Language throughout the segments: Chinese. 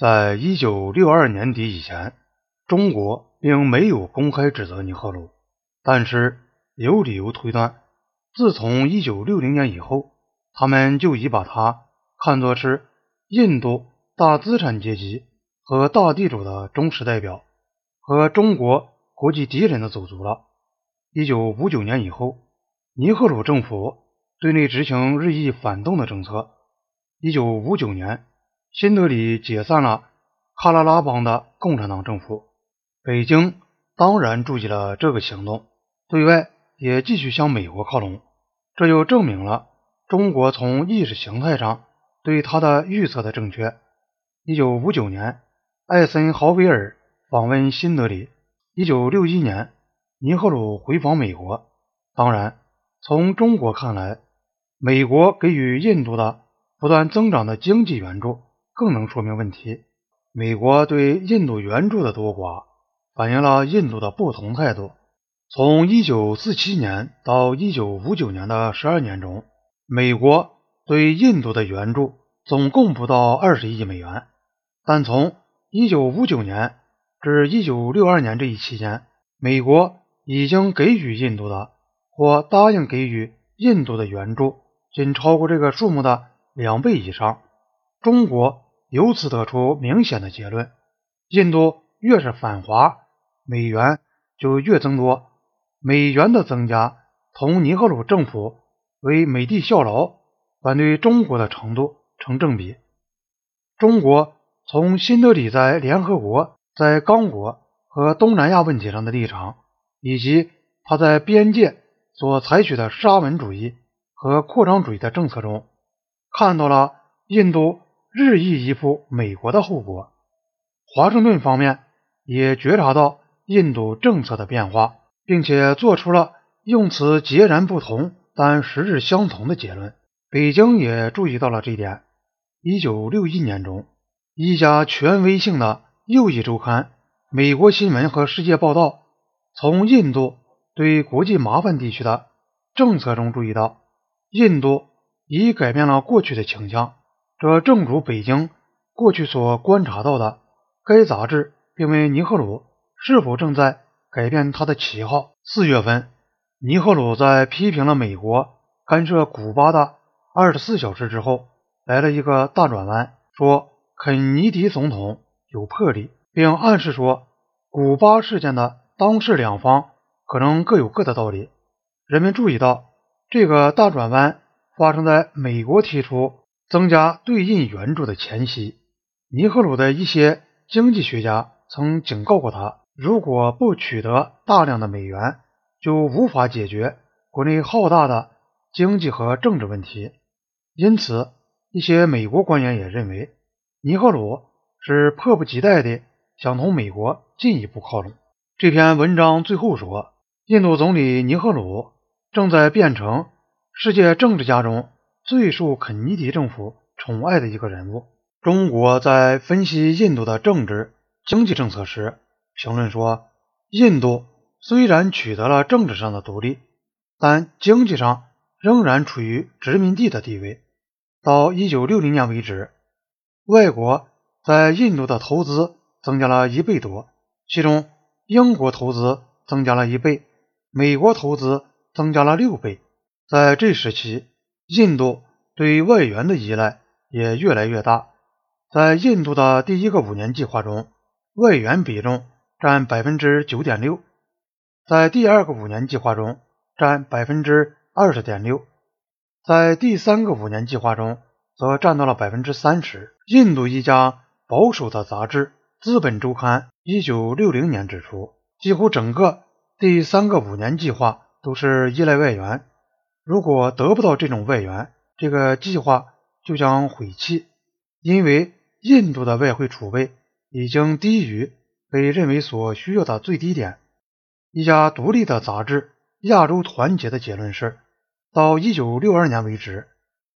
在一九六二年底以前，中国并没有公开指责尼赫鲁，但是有理由推断，自从一九六零年以后，他们就已把他看作是印度大资产阶级和大地主的忠实代表，和中国国际敌人的走卒了。一九五九年以后，尼赫鲁政府对内执行日益反动的政策。一九五九年，新德里解散了喀拉拉邦的共产党政府，北京当然注意了这个行动，对外也继续向美国靠拢，这就证明了。中国从意识形态上对他的预测的正确。一九五九年，艾森豪威尔访问新德里。一九六一年，尼赫鲁回访美国。当然，从中国看来，美国给予印度的不断增长的经济援助更能说明问题。美国对印度援助的多寡，反映了印度的不同态度。从一九四七年到一九五九年的十二年中。美国对印度的援助总共不到二十亿美元，但从一九五九年至一九六二年这一期间，美国已经给予印度的或答应给予印度的援助仅超过这个数目的两倍以上。中国由此得出明显的结论：印度越是反华，美元就越增多。美元的增加同尼赫鲁政府。为美帝效劳，反对中国的程度成正比。中国从新德里在联合国、在刚果和东南亚问题上的立场，以及他在边界所采取的沙文主义和扩张主义的政策中，看到了印度日益依附美国的后果。华盛顿方面也觉察到印度政策的变化，并且做出了用词截然不同。但实质相同的结论，北京也注意到了这一点。一九六一年中，一家权威性的右翼周刊《美国新闻和世界报道》从印度对国际麻烦地区的政策中注意到，印度已改变了过去的倾向。这正如北京过去所观察到的。该杂志并问尼赫鲁是否正在改变他的旗号。四月份。尼赫鲁在批评了美国干涉古巴的二十四小时之后，来了一个大转弯，说肯尼迪总统有魄力，并暗示说古巴事件的当事两方可能各有各的道理。人们注意到，这个大转弯发生在美国提出增加对印援助的前夕。尼赫鲁的一些经济学家曾警告过他，如果不取得大量的美元，就无法解决国内浩大的经济和政治问题，因此，一些美国官员也认为，尼赫鲁是迫不及待地想同美国进一步靠拢。这篇文章最后说，印度总理尼赫鲁正在变成世界政治家中最受肯尼迪政府宠爱的一个人物。中国在分析印度的政治经济政策时，评论说，印度。虽然取得了政治上的独立，但经济上仍然处于殖民地的地位。到一九六零年为止，外国在印度的投资增加了一倍多，其中英国投资增加了一倍，美国投资增加了六倍。在这时期，印度对外援的依赖也越来越大。在印度的第一个五年计划中，外援比重占百分之九点六。在第二个五年计划中占百分之二十点六，在第三个五年计划中则占到了百分之三十。印度一家保守的杂志《资本周刊》一九六零年指出，几乎整个第三个五年计划都是依赖外援，如果得不到这种外援，这个计划就将毁弃，因为印度的外汇储备已经低于被认为所需要的最低点。一家独立的杂志《亚洲团结》的结论是：到1962年为止，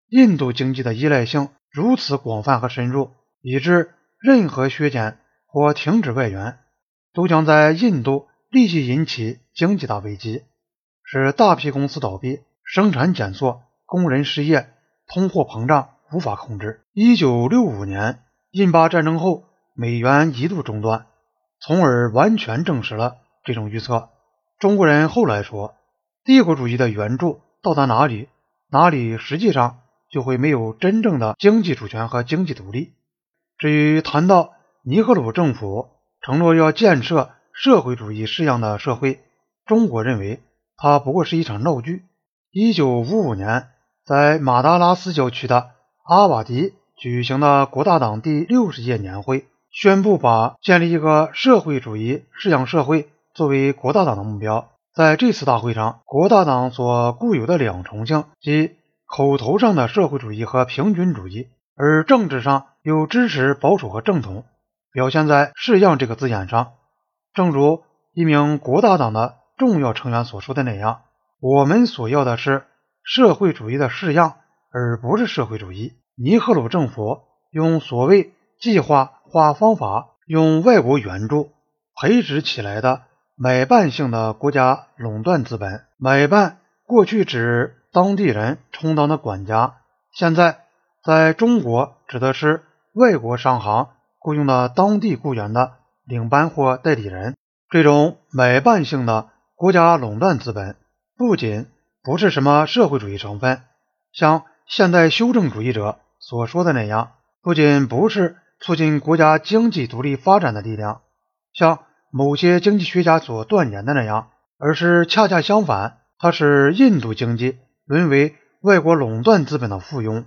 印度经济的依赖性如此广泛和深入，以致任何削减或停止外援，都将在印度立即引起经济大危机，使大批公司倒闭、生产减缩、工人失业、通货膨胀无法控制。1965年印巴战争后，美元一度中断，从而完全证实了这种预测。中国人后来说，帝国主义的援助到达哪里，哪里实际上就会没有真正的经济主权和经济独立。至于谈到尼赫鲁政府承诺要建设社会主义式样的社会，中国认为它不过是一场闹剧。一九五五年，在马达拉斯郊区的阿瓦迪举行的国大党第六十届年会，宣布把建立一个社会主义式样社会作为国大党的目标。在这次大会上，国大党所固有的两重性，即口头上的社会主义和平均主义，而政治上又支持保守和正统。表现在“式样”这个字眼上，正如一名国大党的重要成员所说的那样：“我们所要的是社会主义的式样，而不是社会主义。”尼赫鲁政府用所谓计划化方法，用外国援助培植起来的买办性的国家垄断资本。买办过去指当地人充当的管家，现在在中国指的是外国商行。雇佣的当地雇员的领班或代理人，这种买办性的国家垄断资本，不仅不是什么社会主义成分，像现代修正主义者所说的那样，不仅不是促进国家经济独立发展的力量，像某些经济学家所断言的那样，而是恰恰相反，它是印度经济沦为外国垄断资本的附庸。